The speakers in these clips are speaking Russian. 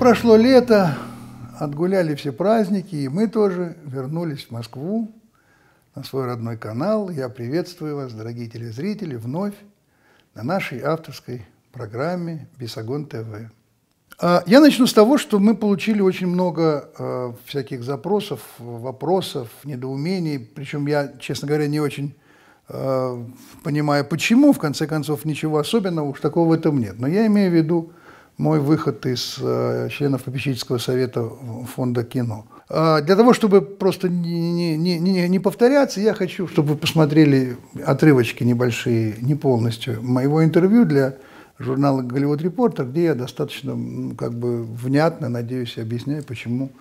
прошло лето, отгуляли все праздники, и мы тоже вернулись в Москву на свой родной канал. Я приветствую вас, дорогие телезрители, вновь на нашей авторской программе «Бесогон ТВ». А, я начну с того, что мы получили очень много э, всяких запросов, вопросов, недоумений. Причем я, честно говоря, не очень э, понимаю, почему. В конце концов, ничего особенного уж такого в этом нет. Но я имею в виду мой выход из э, членов попечительского совета фонда кино. А для того, чтобы просто не, не, не, не повторяться, я хочу, чтобы вы посмотрели отрывочки небольшие, не полностью, моего интервью для журнала «Голливуд Репортер», где я достаточно как бы внятно, надеюсь, объясняю, почему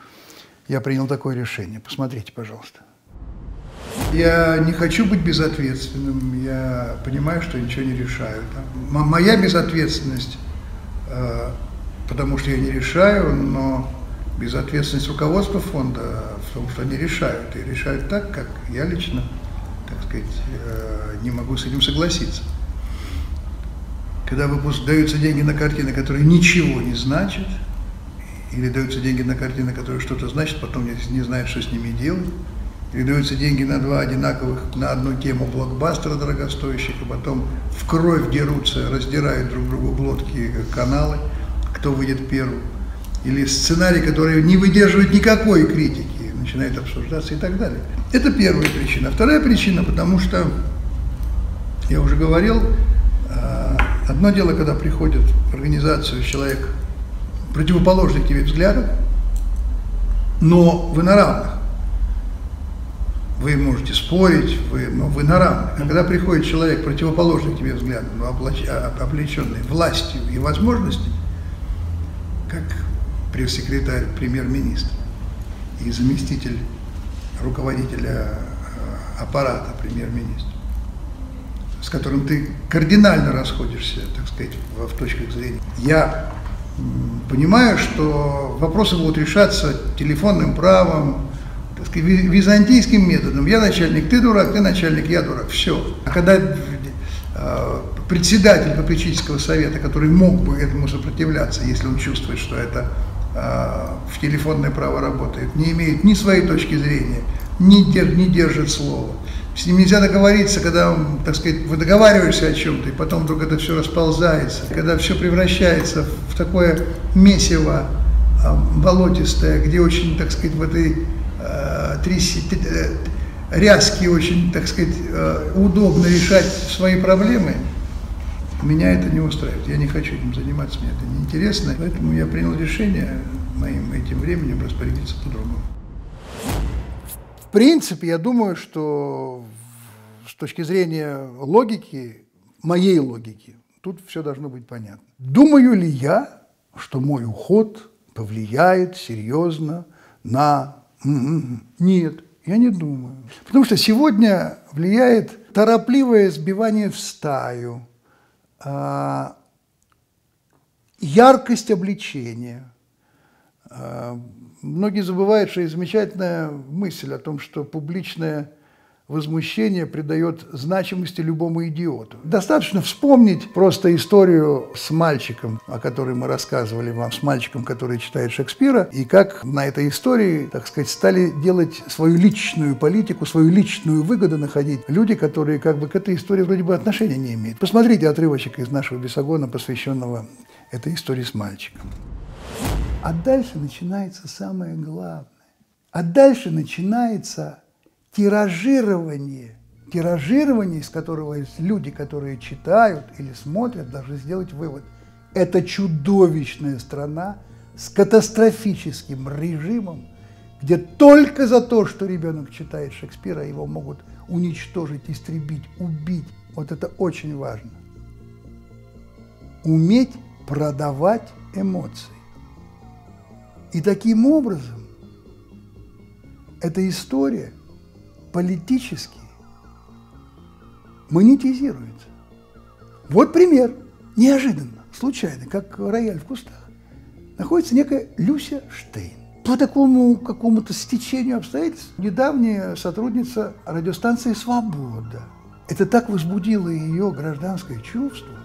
я принял такое решение. Посмотрите, пожалуйста. Я не хочу быть безответственным, я понимаю, что ничего не решаю. Моя безответственность потому что я не решаю, но безответственность руководства фонда в том, что они решают, и решают так, как я лично, так сказать, э, не могу с этим согласиться. Когда даются деньги на картины, которые ничего не значат, или даются деньги на картины, которые что-то значат, потом не знают, что с ними делать, или даются деньги на два одинаковых, на одну тему блокбастера дорогостоящих, и потом в кровь дерутся, раздирают друг другу глотки каналы, кто выйдет первым. Или сценарий, который не выдерживает никакой критики, начинает обсуждаться и так далее. Это первая причина. Вторая причина, потому что, я уже говорил, а, одно дело, когда приходит в организацию человек противоположных тебе взглядов, но вы на равных вы можете спорить, вы, ну, вы на равных. А когда приходит человек, противоположный тебе взглядом, но а, облеченный властью и возможностями, как пресс-секретарь премьер-министра и заместитель руководителя э, аппарата премьер-министра, с которым ты кардинально расходишься, так сказать, в точках зрения. Я понимаю, что вопросы будут решаться телефонным правом, так сказать, византийским методом. Я начальник, ты дурак, ты начальник, я дурак. Все. А когда э, председатель попечительского совета, который мог бы этому сопротивляться, если он чувствует, что это э, в телефонное право работает, не имеет ни своей точки зрения, ни, дер, не держит слова. С ним нельзя договориться, когда, так сказать, вы договариваешься о чем-то, и потом вдруг это все расползается, когда все превращается в такое месиво э, болотистое, где очень, так сказать, в этой тряси, э, рязки очень, так сказать, э, удобно решать свои проблемы, меня это не устраивает. Я не хочу этим заниматься, мне это неинтересно. Поэтому я принял решение моим этим временем распорядиться по-другому. В принципе, я думаю, что с точки зрения логики, моей логики, тут все должно быть понятно. Думаю ли я, что мой уход повлияет серьезно на. Нет, я не думаю. Потому что сегодня влияет торопливое сбивание в стаю, а, яркость обличения. А, многие забывают, что есть замечательная мысль о том, что публичное возмущение придает значимости любому идиоту. Достаточно вспомнить просто историю с мальчиком, о которой мы рассказывали вам, с мальчиком, который читает Шекспира, и как на этой истории, так сказать, стали делать свою личную политику, свою личную выгоду находить люди, которые как бы к этой истории вроде бы отношения не имеют. Посмотрите отрывочек из нашего Бесогона, посвященного этой истории с мальчиком. А дальше начинается самое главное. А дальше начинается тиражирование, тиражирование, из которого есть люди, которые читают или смотрят, должны сделать вывод. Это чудовищная страна с катастрофическим режимом, где только за то, что ребенок читает Шекспира, его могут уничтожить, истребить, убить. Вот это очень важно. Уметь продавать эмоции. И таким образом эта история – политически монетизируется. Вот пример, неожиданно, случайно, как рояль в кустах. Находится некая Люся Штейн. По такому какому-то стечению обстоятельств недавняя сотрудница радиостанции «Свобода». Это так возбудило ее гражданское чувство,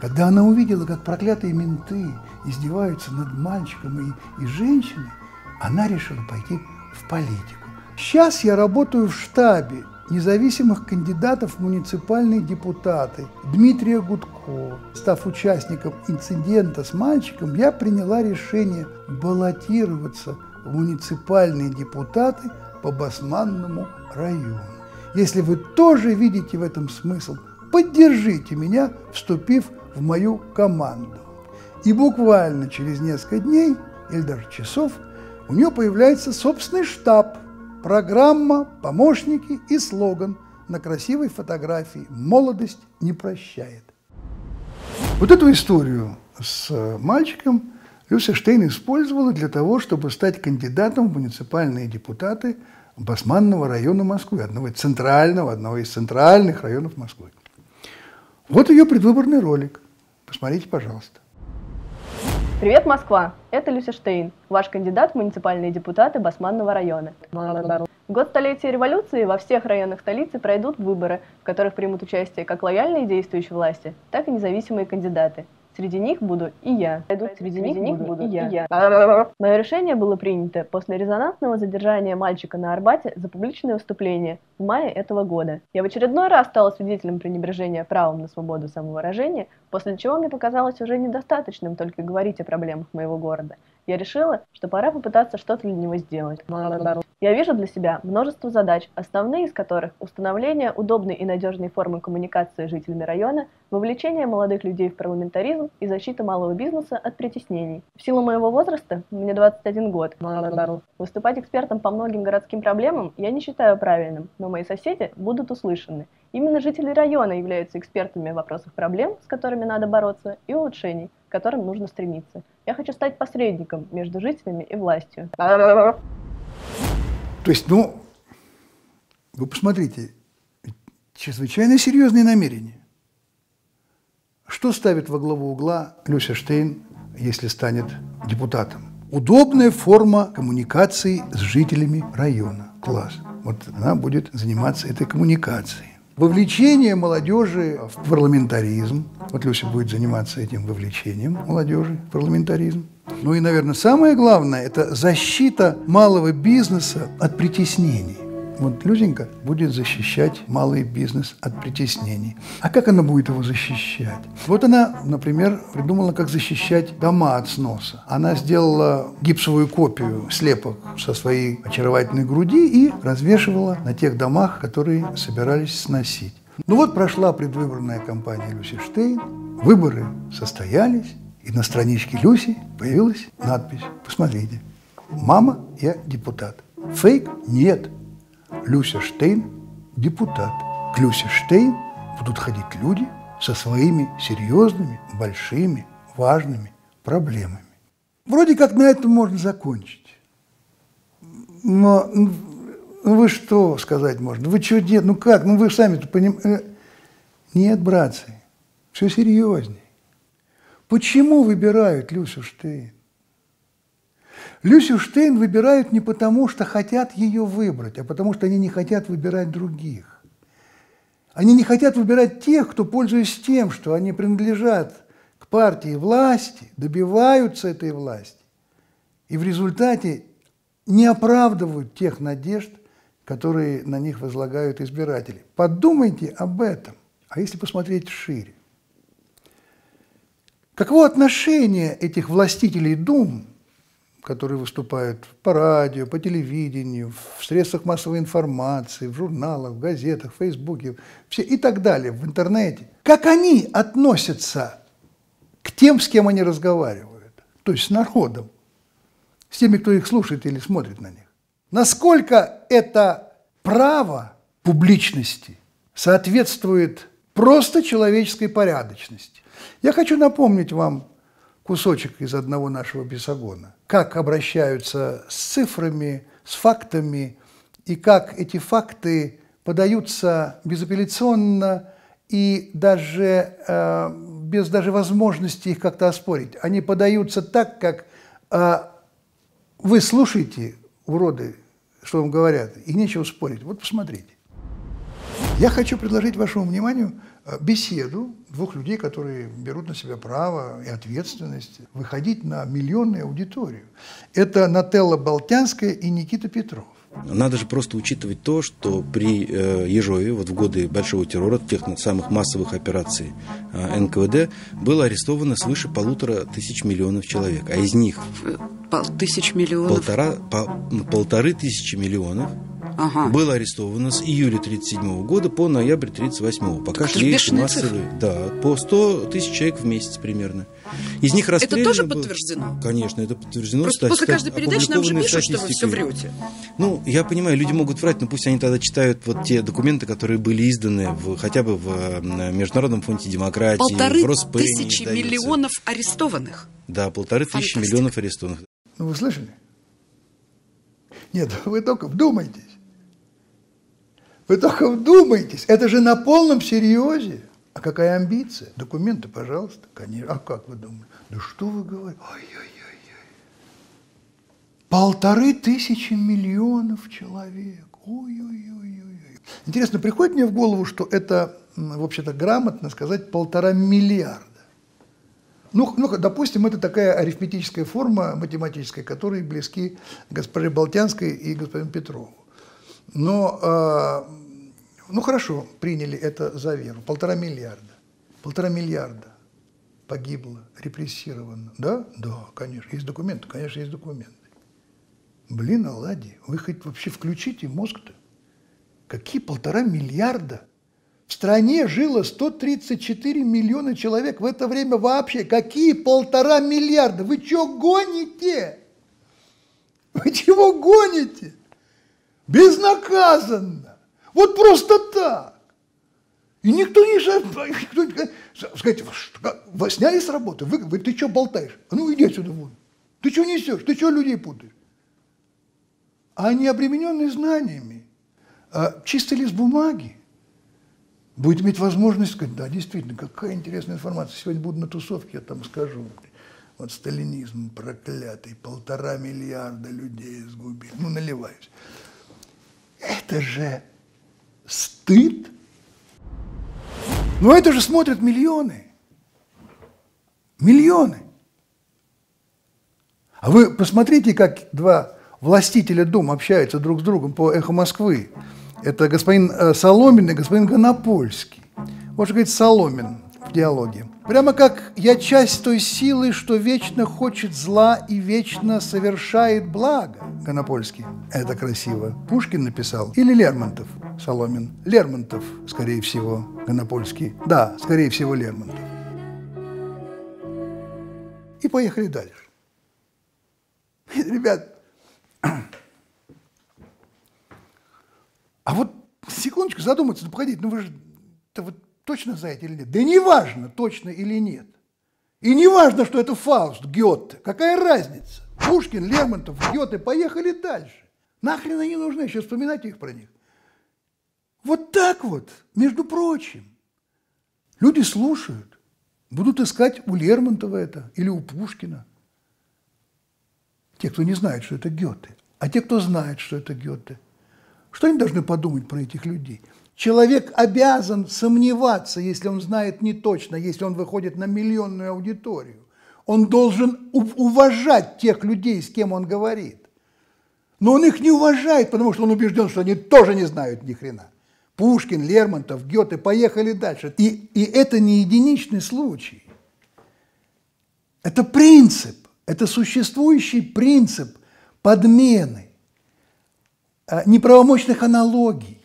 Когда она увидела, как проклятые менты издеваются над мальчиком и, и женщиной, она решила пойти в политику. Сейчас я работаю в штабе независимых кандидатов в муниципальные депутаты Дмитрия Гудко. Став участником инцидента с мальчиком, я приняла решение баллотироваться в муниципальные депутаты по Басманному району. Если вы тоже видите в этом смысл, поддержите меня, вступив в мою команду. И буквально через несколько дней или даже часов у нее появляется собственный штаб, программа, помощники и слоган на красивой фотографии «Молодость не прощает». Вот эту историю с мальчиком Люся Штейн использовала для того, чтобы стать кандидатом в муниципальные депутаты Басманного района Москвы, одного из центрального, одного из центральных районов Москвы. Вот ее предвыборный ролик. Посмотрите, пожалуйста. Привет, Москва! Это Люся Штейн, ваш кандидат в муниципальные депутаты Басманного района. В год столетия революции во всех районах столицы пройдут выборы, в которых примут участие как лояльные действующие власти, так и независимые кандидаты. Среди них буду и я. Среди, среди них, них буду, и я. И я. Мое решение было принято после резонансного задержания мальчика на Арбате за публичное выступление в мае этого года. Я в очередной раз стала свидетелем пренебрежения правом на свободу самовыражения, после чего мне показалось уже недостаточным только говорить о проблемах моего города. Я решила, что пора попытаться что-то для него сделать. Я вижу для себя множество задач, основные из которых установление удобной и надежной формы коммуникации с жителями района, вовлечение молодых людей в парламентаризм и защита малого бизнеса от притеснений. В силу моего возраста, мне 21 год, выступать экспертом по многим городским проблемам я не считаю правильным, но мои соседи будут услышаны. Именно жители района являются экспертами в вопросах проблем, с которыми надо бороться, и улучшений, к которым нужно стремиться. Я хочу стать посредником между жителями и властью. То есть, ну, вы посмотрите, чрезвычайно серьезные намерения. Что ставит во главу угла Люся Штейн, если станет депутатом? Удобная форма коммуникации с жителями района. Класс. Вот она будет заниматься этой коммуникацией. Вовлечение молодежи в парламентаризм. Вот Люся будет заниматься этим вовлечением молодежи в парламентаризм. Ну и, наверное, самое главное – это защита малого бизнеса от притеснений. Вот Люзенька будет защищать малый бизнес от притеснений. А как она будет его защищать? Вот она, например, придумала, как защищать дома от сноса. Она сделала гипсовую копию слепок со своей очаровательной груди и развешивала на тех домах, которые собирались сносить. Ну вот прошла предвыборная кампания Люси Штейн, выборы состоялись, и на страничке Люси появилась надпись. Посмотрите. «Мама, я депутат». Фейк? Нет. Люся Штейн – депутат. К Люсе Штейн будут ходить люди со своими серьезными, большими, важными проблемами. Вроде как на этом можно закончить. Но ну, вы что сказать можно? Вы что делаете? Ну как? Ну вы сами-то понимаете. Нет, братцы, все серьезнее. Почему выбирают Люсю Штейн? Люсю Штейн выбирают не потому, что хотят ее выбрать, а потому что они не хотят выбирать других. Они не хотят выбирать тех, кто, пользуясь тем, что они принадлежат к партии власти, добиваются этой власти. И в результате не оправдывают тех надежд, которые на них возлагают избиратели. Подумайте об этом. А если посмотреть шире? Каково отношение этих властителей дум, которые выступают по радио, по телевидению, в средствах массовой информации, в журналах, в газетах, в Фейсбуке все, и так далее, в интернете, как они относятся к тем, с кем они разговаривают, то есть с народом, с теми, кто их слушает или смотрит на них. Насколько это право публичности соответствует просто человеческой порядочности. Я хочу напомнить вам кусочек из одного нашего бесогона. Как обращаются с цифрами, с фактами, и как эти факты подаются безапелляционно и даже э, без даже возможности их как-то оспорить. Они подаются так, как э, вы слушаете, уроды, что вам говорят, и нечего спорить. Вот посмотрите. Я хочу предложить вашему вниманию беседу двух людей, которые берут на себя право и ответственность выходить на миллионную аудиторию. Это Нателла Болтянская и Никита Петров. Надо же просто учитывать то, что при э, Ежове, вот в годы большого террора, тех самых массовых операций э, НКВД, было арестовано свыше полутора тысяч миллионов человек, а из них Пол, тысяч миллионов. Полтора, по, полторы тысячи миллионов ага. было арестовано с июля 1937 года по ноябрь 1938. Пока Это шли массовые, цифры. Да, по 100 тысяч человек в месяц примерно. Из них Это тоже было... подтверждено? Конечно, это подтверждено. Просто после каждой передачи нам же пишут, что вы все врете. Ну, я понимаю, люди могут врать, но пусть они тогда читают вот те документы, которые были изданы в, хотя бы в Международном фонде демократии, Полторы в Роспене. тысячи миллионов арестованных. Да, полторы тысячи Фантастика. миллионов арестованных. Ну, вы слышали? Нет, вы только вдумайтесь. Вы только вдумайтесь. Это же на полном серьезе. А какая амбиция? Документы, пожалуйста. Конечно. А как вы думаете? Да что вы говорите? Ой-ой-ой. Полторы тысячи миллионов человек. Ой-ой-ой. Интересно, приходит мне в голову, что это, м, в общем-то, грамотно сказать полтора миллиарда. Ну, ну, допустим, это такая арифметическая форма математическая, которой близки госпоже Болтянской и господину Петрову. Но, э, ну хорошо, приняли это за веру. Полтора миллиарда. Полтора миллиарда погибло, репрессировано. Да? Да, конечно. Есть документы? Конечно, есть документы. Блин, оладьи, вы хоть вообще включите мозг-то? Какие полтора миллиарда? В стране жило 134 миллиона человек в это время вообще. Какие полтора миллиарда? Вы что гоните? Вы чего гоните? Безнаказанно. Вот просто так. И никто не... Никто, скажите, вы сняли с работы? Вы, вы- ты что болтаешь? А ну иди отсюда вон. Ты что несешь? Ты что людей путаешь? А они обремененные знаниями. А чистый лист бумаги будет иметь возможность сказать, да, действительно, какая интересная информация. Сегодня буду на тусовке, я там скажу. Вот сталинизм проклятый, полтора миллиарда людей сгубил. Ну, наливаюсь. Это же стыд. Но это же смотрят миллионы. Миллионы. А вы посмотрите, как два властителя дум общаются друг с другом по эхо Москвы. Это господин э, Соломин и господин Гонопольский. Вот что говорит Соломин в диалоге. Прямо как «я часть той силы, что вечно хочет зла и вечно совершает благо». Гонопольский. Это красиво. Пушкин написал. Или Лермонтов. Соломин. Лермонтов, скорее всего, Гонопольский. Да, скорее всего, Лермонтов. И поехали дальше. Ребят, а вот секундочку задуматься, ну погодите, ну вы же это вот точно знаете или нет? Да не важно, точно или нет. И не важно, что это Фауст, Гёте. Какая разница? Пушкин, Лермонтов, Гёте, поехали дальше. Нахрен они нужны, сейчас вспоминать их про них. Вот так вот, между прочим. Люди слушают, будут искать у Лермонтова это или у Пушкина. Те, кто не знает, что это Гёте. А те, кто знает, что это Гёте. Что они должны подумать про этих людей? Человек обязан сомневаться, если он знает не точно, если он выходит на миллионную аудиторию. Он должен уважать тех людей, с кем он говорит. Но он их не уважает, потому что он убежден, что они тоже не знают ни хрена. Пушкин, Лермонтов, Гёте, поехали дальше. И, и это не единичный случай. Это принцип, это существующий принцип подмены, а, неправомочных аналогий.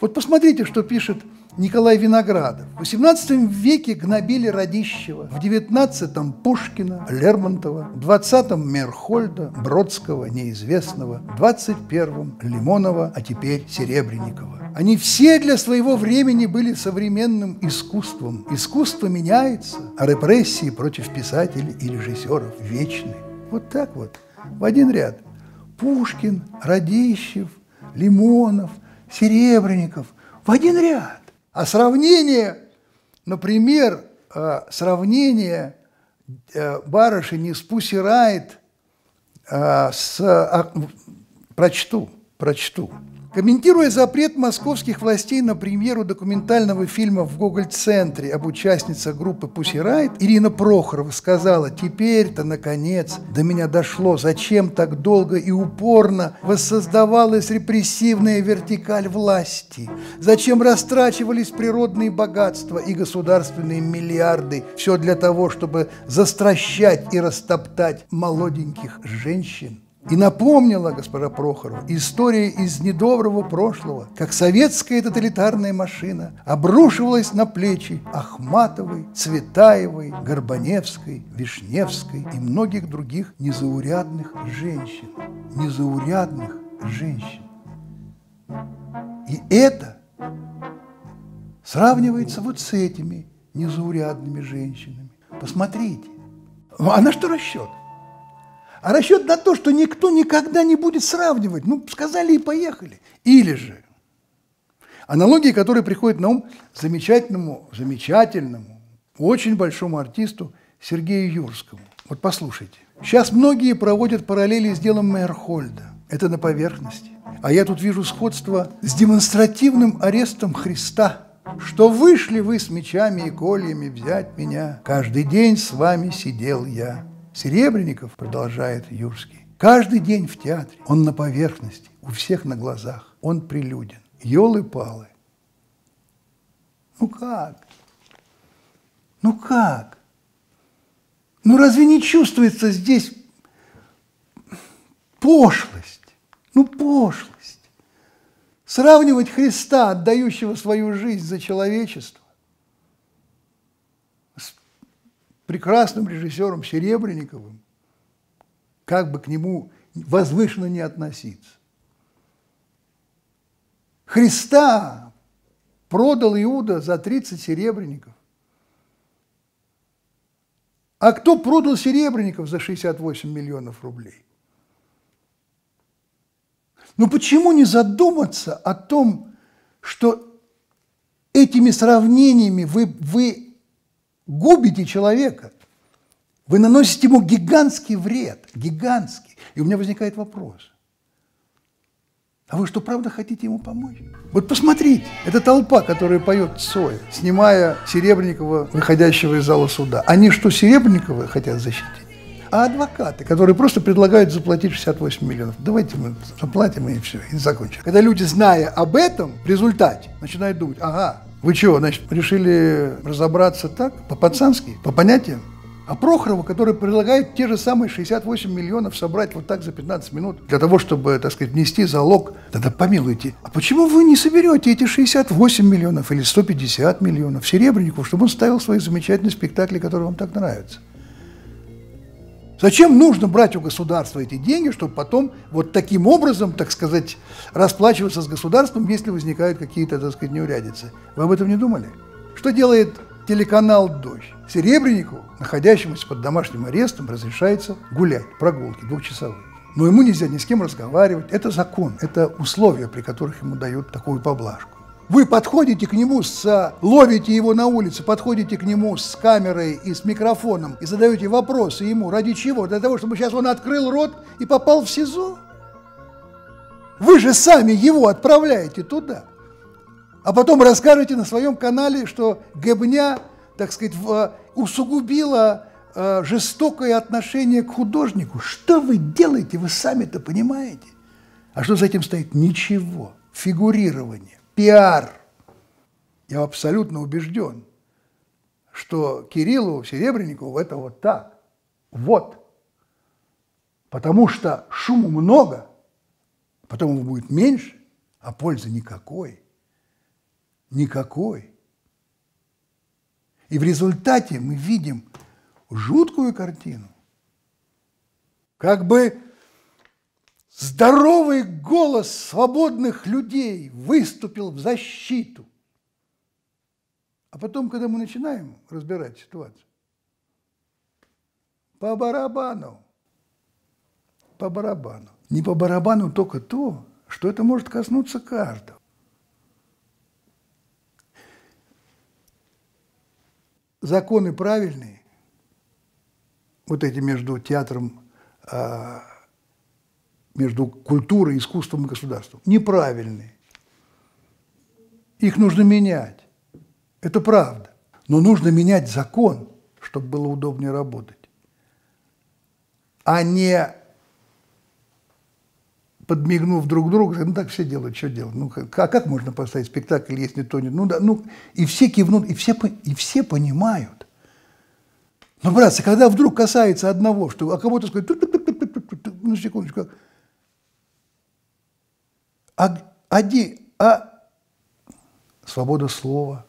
Вот посмотрите, что пишет Николай Виноградов. В XVIII веке гнобили Радищева, в XIX – Пушкина, Лермонтова, в XX – Мерхольда, Бродского, неизвестного, в XXI – Лимонова, а теперь Серебренникова. Они все для своего времени были современным искусством. Искусство меняется, а репрессии против писателей и режиссеров вечны. Вот так вот, в один ряд. Пушкин, Радищев, Лимонов, Серебренников в один ряд. А сравнение, например, э, сравнение э, барышни с Пусси Райт э, с... Прочту, прочту. Комментируя запрет московских властей на премьеру документального фильма в Гоголь-центре об участницах группы «Пусси Райт», Ирина Прохорова сказала, «Теперь-то, наконец, до меня дошло, зачем так долго и упорно воссоздавалась репрессивная вертикаль власти, зачем растрачивались природные богатства и государственные миллиарды, все для того, чтобы застращать и растоптать молоденьких женщин». И напомнила госпожа Прохорова история из недоброго прошлого, как советская тоталитарная машина обрушивалась на плечи Ахматовой, Цветаевой, Горбаневской, Вишневской и многих других незаурядных женщин. Незаурядных женщин. И это сравнивается вот с этими незаурядными женщинами. Посмотрите. А на что расчет? А расчет на то, что никто никогда не будет сравнивать. Ну, сказали и поехали. Или же аналогии, которые приходят на ум замечательному, замечательному, очень большому артисту Сергею Юрскому. Вот послушайте. Сейчас многие проводят параллели с делом Мейерхольда. Это на поверхности. А я тут вижу сходство с демонстративным арестом Христа – что вышли вы с мечами и кольями взять меня. Каждый день с вами сидел я. Серебренников, продолжает Юрский, каждый день в театре, он на поверхности, у всех на глазах, он прилюден. Елы-палы. Ну как? Ну как? Ну разве не чувствуется здесь пошлость? Ну пошлость. Сравнивать Христа, отдающего свою жизнь за человечество, прекрасным режиссером Серебренниковым, как бы к нему возвышенно не относиться. Христа продал Иуда за 30 серебряников. А кто продал серебряников за 68 миллионов рублей? Ну почему не задуматься о том, что этими сравнениями вы, вы губите человека. Вы наносите ему гигантский вред, гигантский. И у меня возникает вопрос. А вы что, правда хотите ему помочь? Вот посмотрите, это толпа, которая поет Цоя, снимая Серебренникова, выходящего из зала суда. Они что, Серебренникова хотят защитить? А адвокаты, которые просто предлагают заплатить 68 миллионов. Давайте мы заплатим и все, и закончим. Когда люди, зная об этом, в результате начинают думать, ага, вы что, значит, решили разобраться так, по-пацански, по понятиям? А Прохорова, который предлагает те же самые 68 миллионов собрать вот так за 15 минут, для того, чтобы, так сказать, внести залог, тогда помилуйте, а почему вы не соберете эти 68 миллионов или 150 миллионов Серебреннику, чтобы он ставил свои замечательные спектакли, которые вам так нравятся? Зачем нужно брать у государства эти деньги, чтобы потом вот таким образом, так сказать, расплачиваться с государством, если возникают какие-то, так сказать, неурядицы? Вы об этом не думали? Что делает телеканал «Дождь»? Серебреннику, находящемуся под домашним арестом, разрешается гулять, прогулки двухчасовые. Но ему нельзя ни с кем разговаривать. Это закон, это условия, при которых ему дают такую поблажку. Вы подходите к нему, с, ловите его на улице, подходите к нему с камерой и с микрофоном и задаете вопросы ему. Ради чего? Для того, чтобы сейчас он открыл рот и попал в СИЗО? Вы же сами его отправляете туда. А потом расскажете на своем канале, что Гебня, так сказать, усугубила э, жестокое отношение к художнику. Что вы делаете, вы сами-то понимаете? А что за этим стоит? Ничего. Фигурирование пиар. Я абсолютно убежден, что Кириллу Серебренникову это вот так. Вот. Потому что шуму много, потом его будет меньше, а пользы никакой. Никакой. И в результате мы видим жуткую картину. Как бы Здоровый голос свободных людей выступил в защиту. А потом, когда мы начинаем разбирать ситуацию, по барабану, по барабану. Не по барабану только то, что это может коснуться каждого. Законы правильные, вот эти между театром а, между культурой, искусством и государством. Неправильные. Их нужно менять. Это правда. Но нужно менять закон, чтобы было удобнее работать. А не подмигнув друг другу, ну так все делают, что делать? Ну, а как можно поставить спектакль, если то не... Ну, да, ну, и все кивнут, и все, и все понимают. Но, братцы, когда вдруг касается одного, что а кого-то сказать, ну, секундочку, а, один, а свобода слова,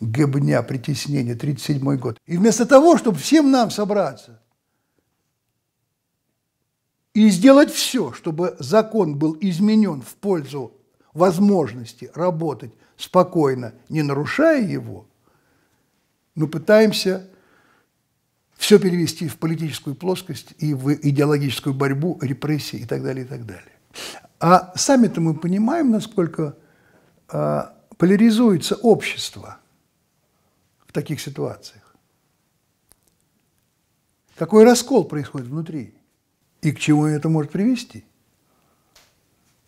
гебня, притеснение, 37 год. И вместо того, чтобы всем нам собраться и сделать все, чтобы закон был изменен в пользу возможности работать спокойно, не нарушая его, мы пытаемся все перевести в политическую плоскость и в идеологическую борьбу, репрессии и так далее, и так далее. А сами-то мы понимаем, насколько а, поляризуется общество в таких ситуациях. Какой раскол происходит внутри и к чему это может привести.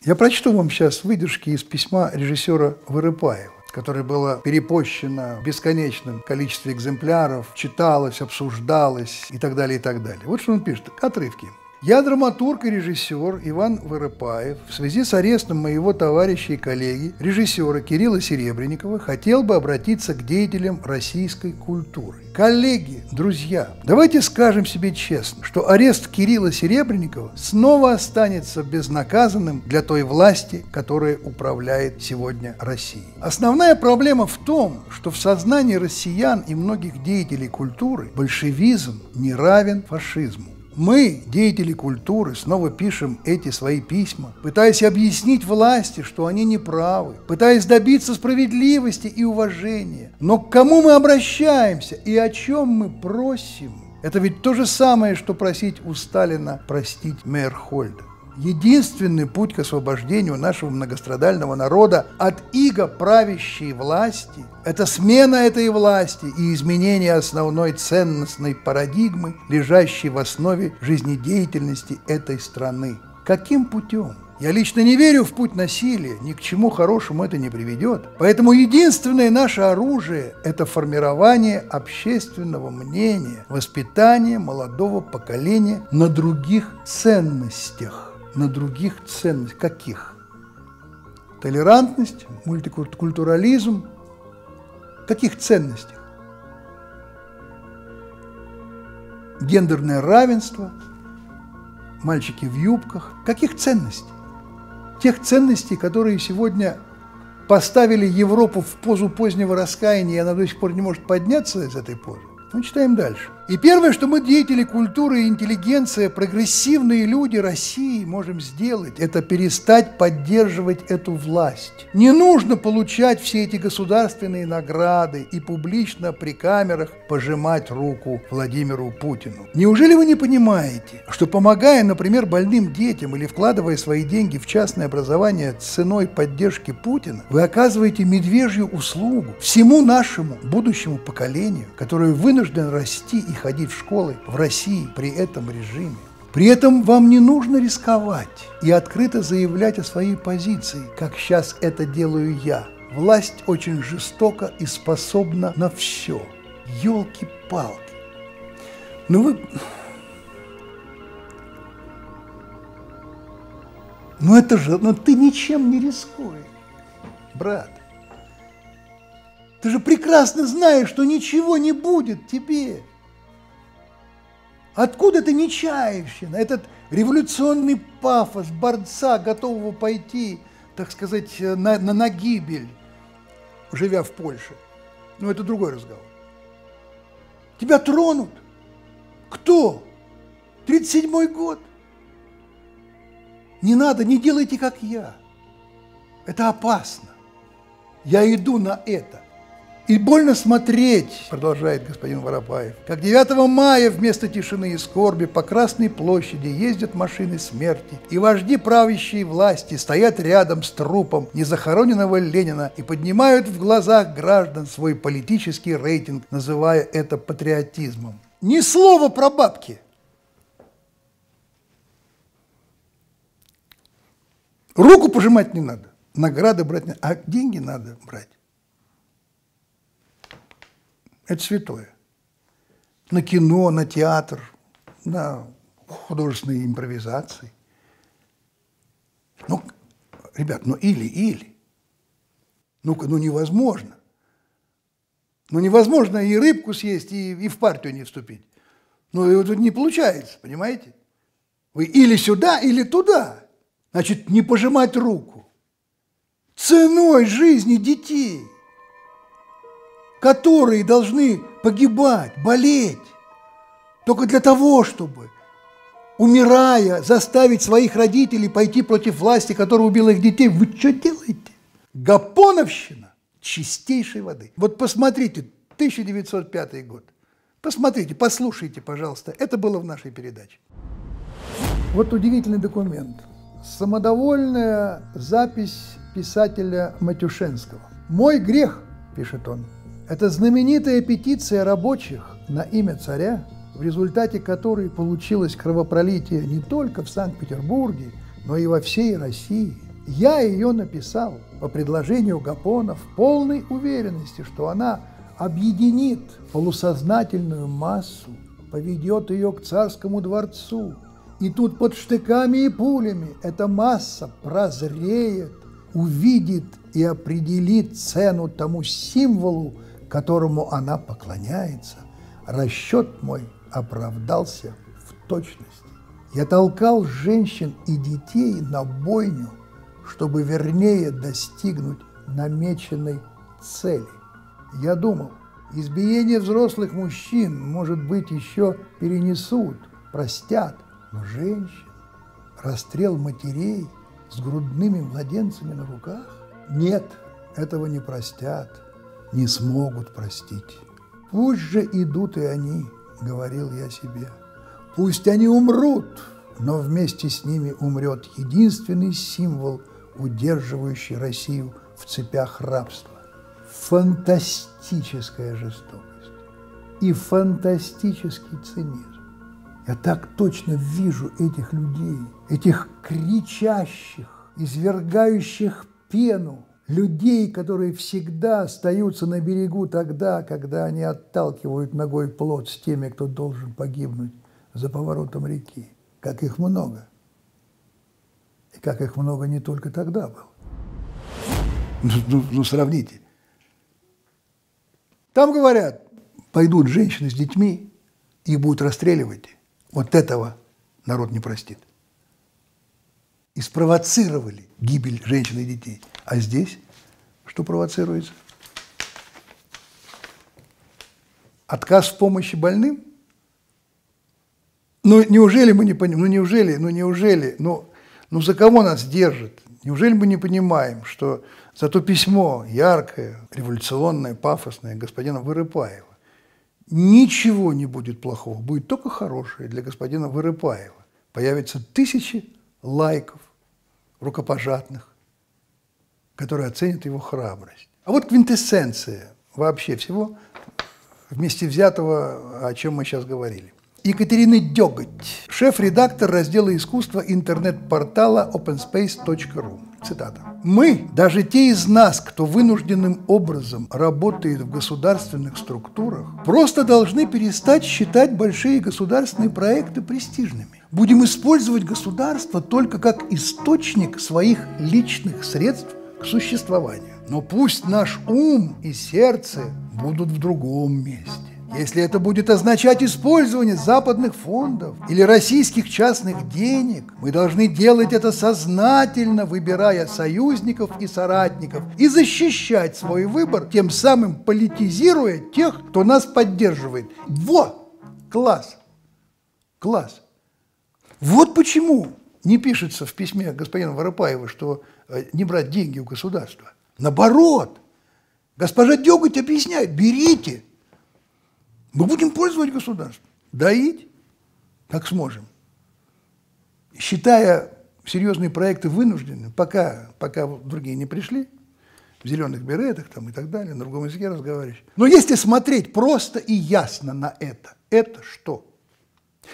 Я прочту вам сейчас выдержки из письма режиссера Вырыпаева которое было перепощено в бесконечном количестве экземпляров, читалось, обсуждалось и так далее, и так далее. Вот что он пишет, отрывки. Я драматург и режиссер Иван Воропаев в связи с арестом моего товарища и коллеги, режиссера Кирилла Серебренникова, хотел бы обратиться к деятелям российской культуры. Коллеги, друзья, давайте скажем себе честно, что арест Кирилла Серебренникова снова останется безнаказанным для той власти, которая управляет сегодня Россией. Основная проблема в том, что в сознании россиян и многих деятелей культуры большевизм не равен фашизму. Мы, деятели культуры, снова пишем эти свои письма, пытаясь объяснить власти, что они не правы, пытаясь добиться справедливости и уважения. Но к кому мы обращаемся и о чем мы просим? Это ведь то же самое, что просить у Сталина простить Мейерхольда. Единственный путь к освобождению нашего многострадального народа от иго правящей власти – это смена этой власти и изменение основной ценностной парадигмы, лежащей в основе жизнедеятельности этой страны. Каким путем? Я лично не верю в путь насилия, ни к чему хорошему это не приведет. Поэтому единственное наше оружие – это формирование общественного мнения, воспитание молодого поколения на других ценностях на других ценностях. Каких? Толерантность, мультикультурализм. Каких ценностях? Гендерное равенство, мальчики в юбках. Каких ценностей? Тех ценностей, которые сегодня поставили Европу в позу позднего раскаяния, и она до сих пор не может подняться из этой позы. Ну, читаем дальше. И первое, что мы, деятели культуры и интеллигенция, прогрессивные люди России, можем сделать, это перестать поддерживать эту власть. Не нужно получать все эти государственные награды и публично при камерах пожимать руку Владимиру Путину. Неужели вы не понимаете, что помогая, например, больным детям или вкладывая свои деньги в частное образование ценой поддержки Путина, вы оказываете медвежью услугу всему нашему будущему поколению, которое вынуждено расти и ходить в школы в России при этом режиме. При этом вам не нужно рисковать и открыто заявлять о своей позиции, как сейчас это делаю я. Власть очень жестока и способна на все. Елки-палки. Ну вы... Ну это же, ну ты ничем не рискуешь, брат. Ты же прекрасно знаешь, что ничего не будет тебе. Откуда эта нечаевщина, этот революционный пафос борца, готового пойти, так сказать, на, на, на гибель, живя в Польше? Ну, это другой разговор. Тебя тронут. Кто? 37-й год. Не надо, не делайте, как я. Это опасно. Я иду на это. И больно смотреть, продолжает господин Воропаев, как 9 мая вместо тишины и скорби по Красной площади ездят машины смерти, и вожди правящей власти стоят рядом с трупом незахороненного Ленина и поднимают в глазах граждан свой политический рейтинг, называя это патриотизмом. Ни слова про бабки. Руку пожимать не надо. награды брать, а деньги надо брать. Это святое. На кино, на театр, на художественные импровизации. Ну, ребят, ну или-или. Ну-ка, ну невозможно. Ну невозможно и рыбку съесть, и, и в партию не вступить. Ну и вот не получается, понимаете? Вы или сюда, или туда. Значит, не пожимать руку. Ценой жизни детей, которые должны погибать, болеть, только для того, чтобы, умирая, заставить своих родителей пойти против власти, которая убила их детей. Вы что делаете? Гапоновщина чистейшей воды. Вот посмотрите, 1905 год. Посмотрите, послушайте, пожалуйста. Это было в нашей передаче. Вот удивительный документ. Самодовольная запись писателя Матюшенского. «Мой грех», – пишет он, – «это знаменитая петиция рабочих на имя царя, в результате которой получилось кровопролитие не только в Санкт-Петербурге, но и во всей России. Я ее написал по предложению Гапона в полной уверенности, что она объединит полусознательную массу, поведет ее к царскому дворцу. И тут под штыками и пулями эта масса прозреет, увидит и определит цену тому символу, которому она поклоняется. Расчет мой оправдался в точности. Я толкал женщин и детей на бойню, чтобы вернее достигнуть намеченной цели. Я думал, избиение взрослых мужчин, может быть, еще перенесут, простят, но женщин, расстрел матерей с грудными младенцами на руках? Нет, этого не простят, не смогут простить. Пусть же идут и они, говорил я себе. Пусть они умрут, но вместе с ними умрет единственный символ, удерживающий Россию в цепях рабства. Фантастическая жестокость и фантастический цинизм. Я так точно вижу этих людей, этих кричащих, извергающих пену, людей, которые всегда остаются на берегу тогда, когда они отталкивают ногой плод с теми, кто должен погибнуть за поворотом реки. Как их много. И как их много не только тогда было. Ну, ну, ну сравните. Там говорят, пойдут женщины с детьми, их будут расстреливать. Вот этого народ не простит. И спровоцировали гибель женщин и детей – а здесь что провоцируется? Отказ в помощи больным? Ну, неужели мы не понимаем, ну, неужели, ну, неужели, ну, ну, за кого нас держат? Неужели мы не понимаем, что за то письмо яркое, революционное, пафосное господина Вырыпаева ничего не будет плохого, будет только хорошее для господина Вырыпаева. Появятся тысячи лайков, рукопожатных, которые оценят его храбрость. А вот квинтэссенция вообще всего вместе взятого, о чем мы сейчас говорили. Екатерина Деготь, шеф-редактор раздела искусства интернет-портала openspace.ru. Цитата. «Мы, даже те из нас, кто вынужденным образом работает в государственных структурах, просто должны перестать считать большие государственные проекты престижными. Будем использовать государство только как источник своих личных средств существованию. Но пусть наш ум и сердце будут в другом месте. Если это будет означать использование западных фондов или российских частных денег, мы должны делать это сознательно, выбирая союзников и соратников, и защищать свой выбор, тем самым политизируя тех, кто нас поддерживает. Вот! Класс! Класс! Вот почему не пишется в письме господина Воропаева, что не брать деньги у государства. Наоборот, госпожа Деготь объясняет, берите, мы будем пользовать государством, доить, как сможем. Считая серьезные проекты вынуждены, пока, пока другие не пришли, в зеленых беретах там и так далее, на другом языке разговариваешь. Но если смотреть просто и ясно на это, это что?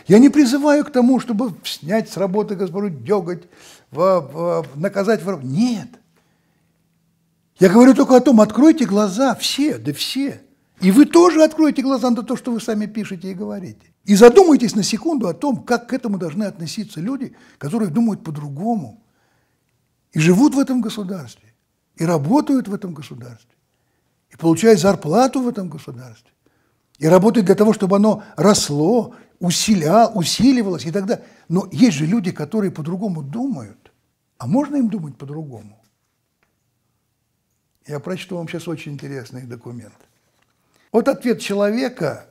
Я не призываю к тому, чтобы снять с работы госпожу Деготь, в, в, наказать воров. Нет. Я говорю только о том, откройте глаза, все, да все. И вы тоже откройте глаза на то, что вы сами пишете и говорите. И задумайтесь на секунду о том, как к этому должны относиться люди, которые думают по-другому, и живут в этом государстве, и работают в этом государстве, и получают зарплату в этом государстве, и работают для того, чтобы оно росло, усиля, усиливалось и так далее. Но есть же люди, которые по-другому думают. А можно им думать по-другому? Я прочту вам сейчас очень интересный документ. Вот ответ человека,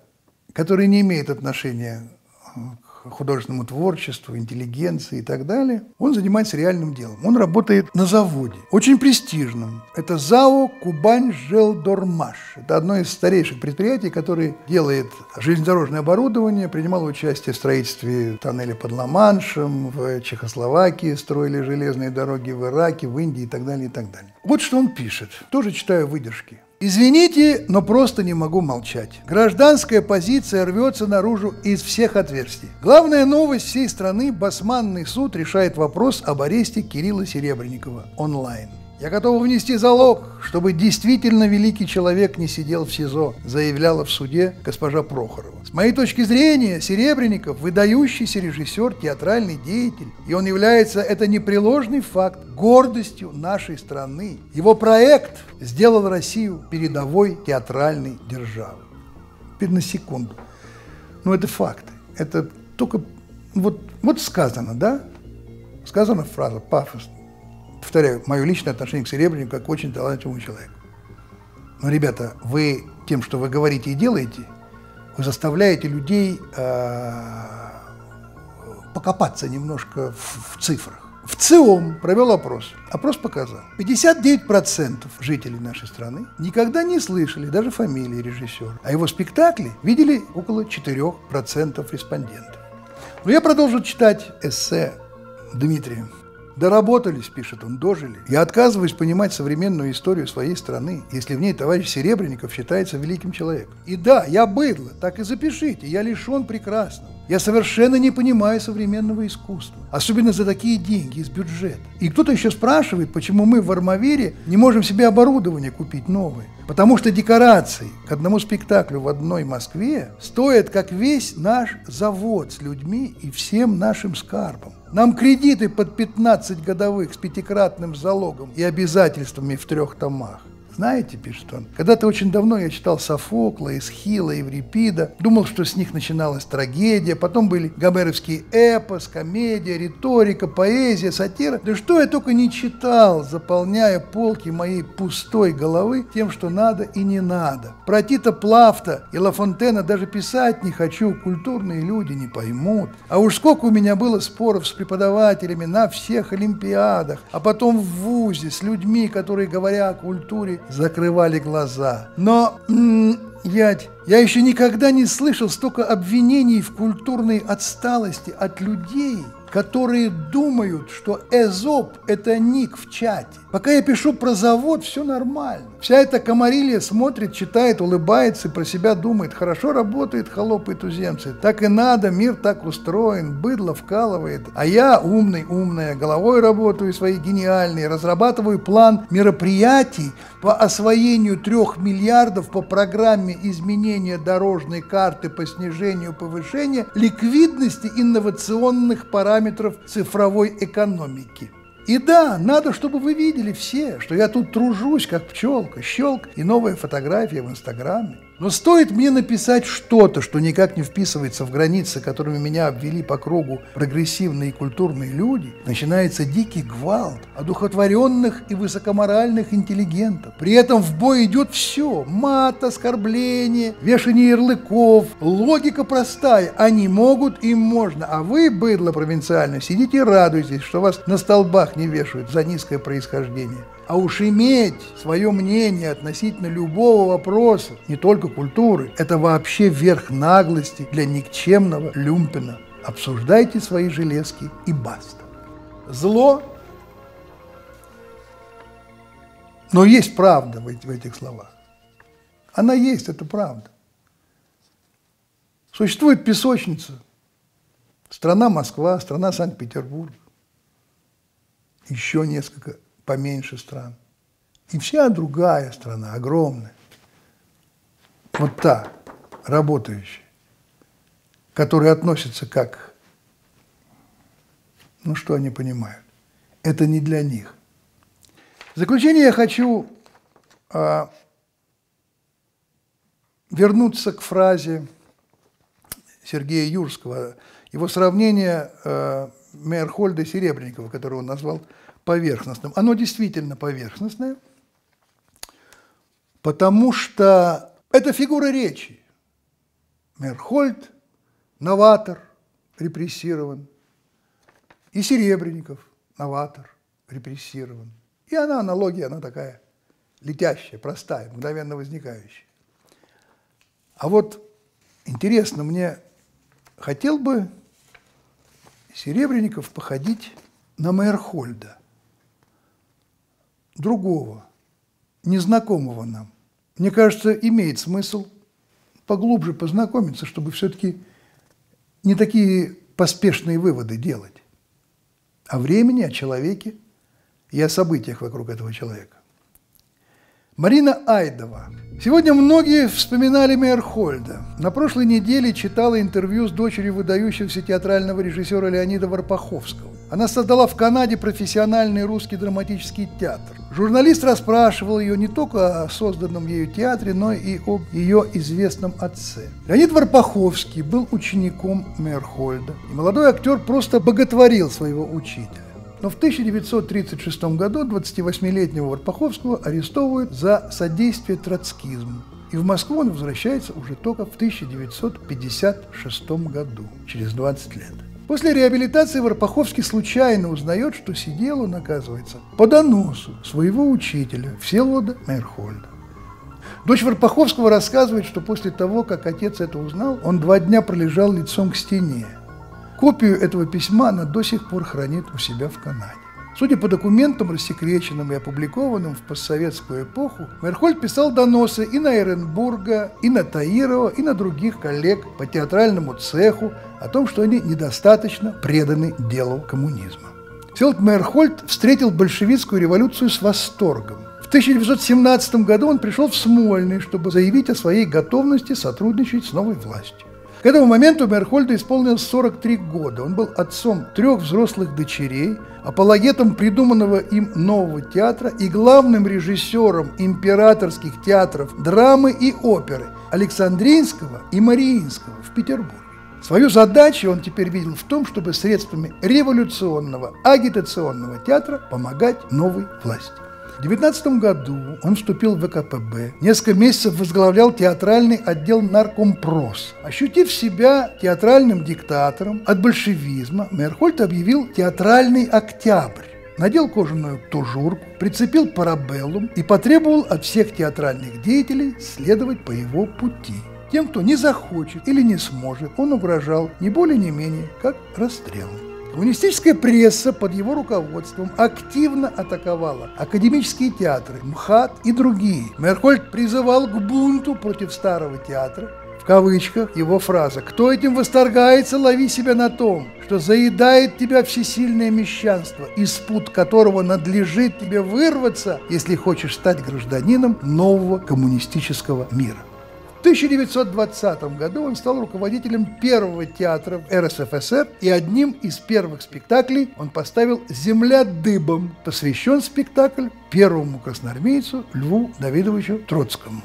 который не имеет отношения к художественному творчеству, интеллигенции и так далее, он занимается реальным делом. Он работает на заводе, очень престижном. Это ЗАО «Кубань Желдормаш». Это одно из старейших предприятий, которое делает железнодорожное оборудование, принимало участие в строительстве тоннеля под Ла-Маншем, в Чехословакии строили железные дороги, в Ираке, в Индии и так далее, и так далее. Вот что он пишет. Тоже читаю выдержки. Извините, но просто не могу молчать. Гражданская позиция рвется наружу из всех отверстий. Главная новость всей страны – Басманный суд решает вопрос об аресте Кирилла Серебренникова онлайн. «Я готова внести залог, чтобы действительно великий человек не сидел в СИЗО», заявляла в суде госпожа Прохорова. С моей точки зрения, Серебренников – выдающийся режиссер, театральный деятель, и он является, это непреложный факт, гордостью нашей страны. Его проект сделал Россию передовой театральной державой. Теперь на секунду. Но это факты. Это только вот, вот сказано, да? Сказана фраза пафосная повторяю, мое личное отношение к Серебрянику как к очень талантливому человеку. Но, ребята, вы тем, что вы говорите и делаете, вы заставляете людей э, покопаться немножко в, в цифрах. В ЦИОМ провел опрос. Опрос показал, 59% жителей нашей страны никогда не слышали даже фамилии режиссера, а его спектакли видели около 4% респондентов. Но я продолжу читать эссе Дмитрия Доработались, пишет он, дожили. Я отказываюсь понимать современную историю своей страны, если в ней товарищ Серебренников считается великим человеком. И да, я быдло, так и запишите, я лишен прекрасного. Я совершенно не понимаю современного искусства, особенно за такие деньги из бюджета. И кто-то еще спрашивает, почему мы в Армавире не можем себе оборудование купить новое. Потому что декорации к одному спектаклю в одной Москве стоят, как весь наш завод с людьми и всем нашим скарбом. Нам кредиты под 15 годовых с пятикратным залогом и обязательствами в трех томах. Знаете, пишет он, когда-то очень давно я читал Софокла, Эсхила, Еврипида, думал, что с них начиналась трагедия, потом были гомеровские эпос, комедия, риторика, поэзия, сатира. Да что я только не читал, заполняя полки моей пустой головы тем, что надо и не надо. Про Тита Плафта и Ла Фонтена даже писать не хочу, культурные люди не поймут. А уж сколько у меня было споров с преподавателями на всех олимпиадах, а потом в ВУЗе с людьми, которые, говоря о культуре, закрывали глаза. Но, Ядь, я еще никогда не слышал столько обвинений в культурной отсталости от людей, которые думают, что Эзоп – это ник в чате. Пока я пишу про завод, все нормально. Вся эта комарилья смотрит, читает, улыбается и про себя думает. Хорошо работает холопы и туземцы. Так и надо, мир так устроен, быдло вкалывает. А я умный, умная, головой работаю свои гениальные, разрабатываю план мероприятий по освоению трех миллиардов по программе изменения дорожной карты по снижению повышения ликвидности инновационных параметров цифровой экономики. И да, надо, чтобы вы видели все, что я тут тружусь, как пчелка, щелк и новая фотография в Инстаграме. Но стоит мне написать что-то, что никак не вписывается в границы, которыми меня обвели по кругу прогрессивные и культурные люди, начинается дикий гвалт одухотворенных и высокоморальных интеллигентов. При этом в бой идет все – мат, оскорбление, вешание ярлыков. Логика простая – они могут, им можно, а вы, быдло провинциально, сидите и радуйтесь, что вас на столбах не вешают за низкое происхождение. А уж иметь свое мнение относительно любого вопроса, не только культуры, это вообще верх наглости для никчемного люмпина. Обсуждайте свои железки и баста. Зло, но есть правда в этих словах. Она есть, это правда. Существует песочница, страна Москва, страна Санкт-Петербург, еще несколько поменьше стран. И вся другая страна, огромная, вот та, работающая, которая относится как, ну что они понимают, это не для них. В заключение я хочу а, вернуться к фразе Сергея Юрского, его сравнение э, Мейерхольда и Серебренникова, которое он назвал поверхностным. Оно действительно поверхностное, потому что это фигура речи. Мейерхольд – новатор, репрессирован, и Серебренников – новатор, репрессирован. И она, аналогия, она такая летящая, простая, мгновенно возникающая. А вот интересно, мне хотел бы Серебренников походить на Мейерхольда, другого, незнакомого нам. Мне кажется, имеет смысл поглубже познакомиться, чтобы все-таки не такие поспешные выводы делать о времени, о человеке и о событиях вокруг этого человека. Марина Айдова. Сегодня многие вспоминали Мейерхольда. На прошлой неделе читала интервью с дочерью выдающегося театрального режиссера Леонида Варпаховского. Она создала в Канаде профессиональный русский драматический театр. Журналист расспрашивал ее не только о созданном ею театре, но и об ее известном отце. Леонид Варпаховский был учеником Мейерхольда, и молодой актер просто боготворил своего учителя. Но в 1936 году 28-летнего Варпаховского арестовывают за содействие троцкизму. И в Москву он возвращается уже только в 1956 году, через 20 лет. После реабилитации Варпаховский случайно узнает, что сидел он, оказывается, по доносу своего учителя Всеволода Мейерхольда. Дочь Варпаховского рассказывает, что после того, как отец это узнал, он два дня пролежал лицом к стене, Копию этого письма она до сих пор хранит у себя в Канаде. Судя по документам, рассекреченным и опубликованным в постсоветскую эпоху, Мерхольд писал доносы и на Эренбурга, и на Таирова, и на других коллег по театральному цеху о том, что они недостаточно преданы делу коммунизма. Селт Мейерхольд встретил большевистскую революцию с восторгом. В 1917 году он пришел в Смольный, чтобы заявить о своей готовности сотрудничать с новой властью. К этому моменту Мерхольду исполнилось 43 года. Он был отцом трех взрослых дочерей, апологетом придуманного им нового театра и главным режиссером императорских театров драмы и оперы Александринского и Мариинского в Петербурге. Свою задачу он теперь видел в том, чтобы средствами революционного агитационного театра помогать новой власти. В 19 году он вступил в ВКПБ, несколько месяцев возглавлял театральный отдел наркомпрос. Ощутив себя театральным диктатором от большевизма, Мерхольд объявил театральный октябрь надел кожаную тужурку, прицепил парабеллум и потребовал от всех театральных деятелей следовать по его пути. Тем, кто не захочет или не сможет, он угрожал не более не менее, как расстрелом. Коммунистическая пресса под его руководством активно атаковала академические театры, МХАТ и другие. Мерхольд призывал к бунту против старого театра, в кавычках его фраза «Кто этим восторгается, лови себя на том, что заедает тебя всесильное мещанство, из пут которого надлежит тебе вырваться, если хочешь стать гражданином нового коммунистического мира». В 1920 году он стал руководителем первого театра РСФСР, и одним из первых спектаклей он поставил «Земля дыбом», посвящен спектакль первому красноармейцу Льву Давидовичу Троцкому.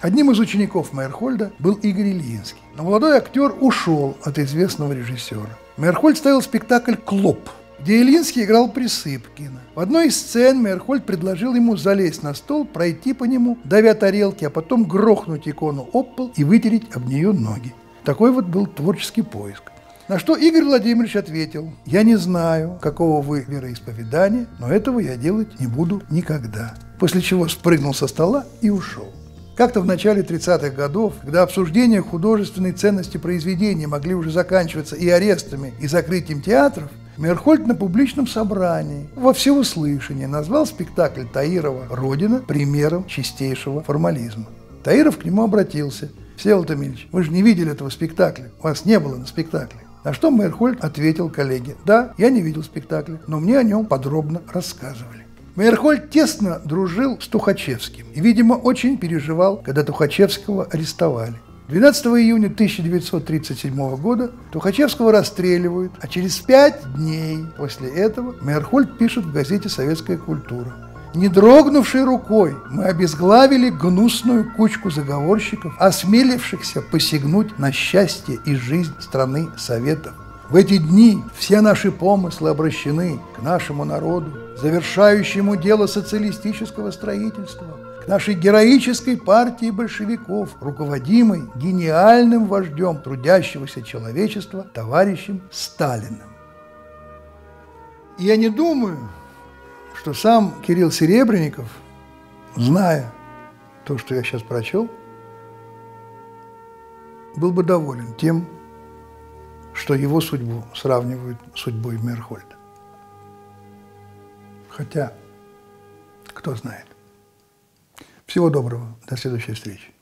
Одним из учеников Мейерхольда был Игорь Ильинский. Но молодой актер ушел от известного режиссера. Мейерхольд ставил спектакль «Клоп», где Ильинский играл Присыпкина. В одной из сцен Мейерхольд предложил ему залезть на стол, пройти по нему, давя тарелки, а потом грохнуть икону об пол и вытереть об нее ноги. Такой вот был творческий поиск. На что Игорь Владимирович ответил, «Я не знаю, какого вы вероисповедания, но этого я делать не буду никогда». После чего спрыгнул со стола и ушел. Как-то в начале 30-х годов, когда обсуждения художественной ценности произведения могли уже заканчиваться и арестами, и закрытием театров, Мерхольд на публичном собрании во всеуслышание назвал спектакль Таирова «Родина» примером чистейшего формализма. Таиров к нему обратился. «Всеволод Эмильевич, вы же не видели этого спектакля, вас не было на спектакле». На что Мерхольд ответил коллеге, «Да, я не видел спектакля, но мне о нем подробно рассказывали». Мейерхольд тесно дружил с Тухачевским и, видимо, очень переживал, когда Тухачевского арестовали. 12 июня 1937 года Тухачевского расстреливают, а через пять дней после этого Мейерхольд пишет в газете «Советская культура». Не дрогнувшей рукой мы обезглавили гнусную кучку заговорщиков, осмелившихся посягнуть на счастье и жизнь страны Советов. В эти дни все наши помыслы обращены к нашему народу, завершающему дело социалистического строительства, нашей героической партии большевиков, руководимой гениальным вождем трудящегося человечества товарищем Сталиным. Я не думаю, что сам Кирилл Серебренников, зная то, что я сейчас прочел, был бы доволен тем, что его судьбу сравнивают с судьбой Мерхольда. Хотя, кто знает. Всего доброго. До следующей встречи.